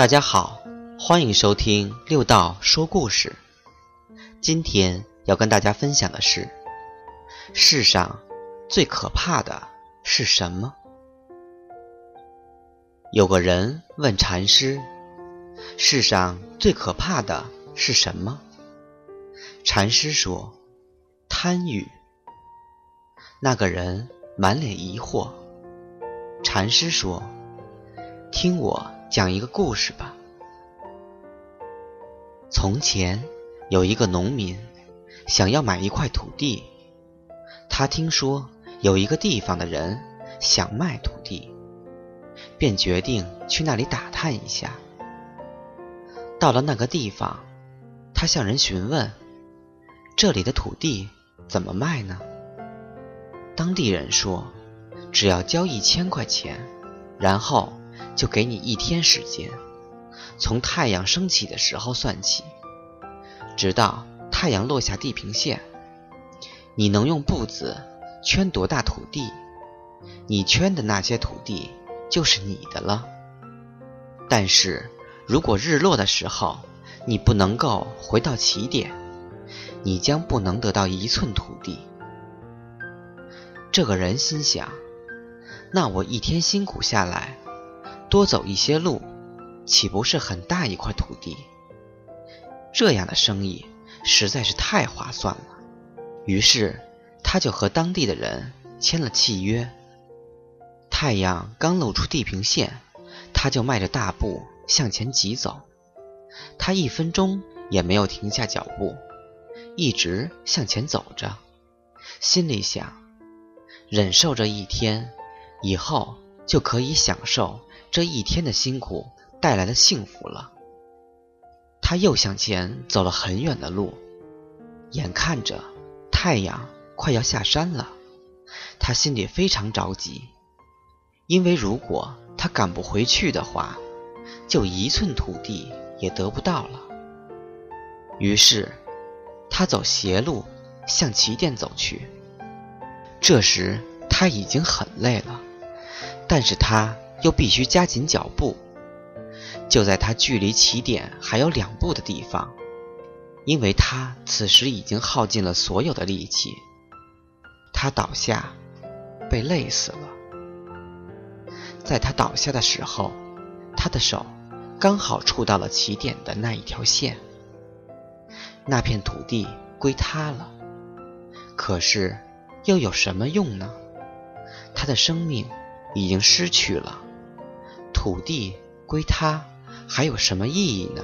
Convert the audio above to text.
大家好，欢迎收听六道说故事。今天要跟大家分享的是：世上最可怕的是什么？有个人问禅师：“世上最可怕的是什么？”禅师说：“贪欲。”那个人满脸疑惑。禅师说：“听我讲一个故事吧。从前有一个农民想要买一块土地，他听说有一个地方的人想卖土地，便决定去那里打探一下。到了那个地方，他向人询问：“这里的土地怎么卖呢？”当地人说。只要交一千块钱，然后就给你一天时间，从太阳升起的时候算起，直到太阳落下地平线。你能用步子圈多大土地，你圈的那些土地就是你的了。但是如果日落的时候你不能够回到起点，你将不能得到一寸土地。这个人心想。那我一天辛苦下来，多走一些路，岂不是很大一块土地？这样的生意实在是太划算了。于是，他就和当地的人签了契约。太阳刚露出地平线，他就迈着大步向前疾走。他一分钟也没有停下脚步，一直向前走着，心里想：忍受这一天。以后就可以享受这一天的辛苦带来的幸福了。他又向前走了很远的路，眼看着太阳快要下山了，他心里非常着急，因为如果他赶不回去的话，就一寸土地也得不到了。于是，他走斜路向起点走去。这时他已经很累了。但是他又必须加紧脚步。就在他距离起点还有两步的地方，因为他此时已经耗尽了所有的力气，他倒下，被累死了。在他倒下的时候，他的手刚好触到了起点的那一条线，那片土地归他了。可是又有什么用呢？他的生命。已经失去了，土地归他，还有什么意义呢？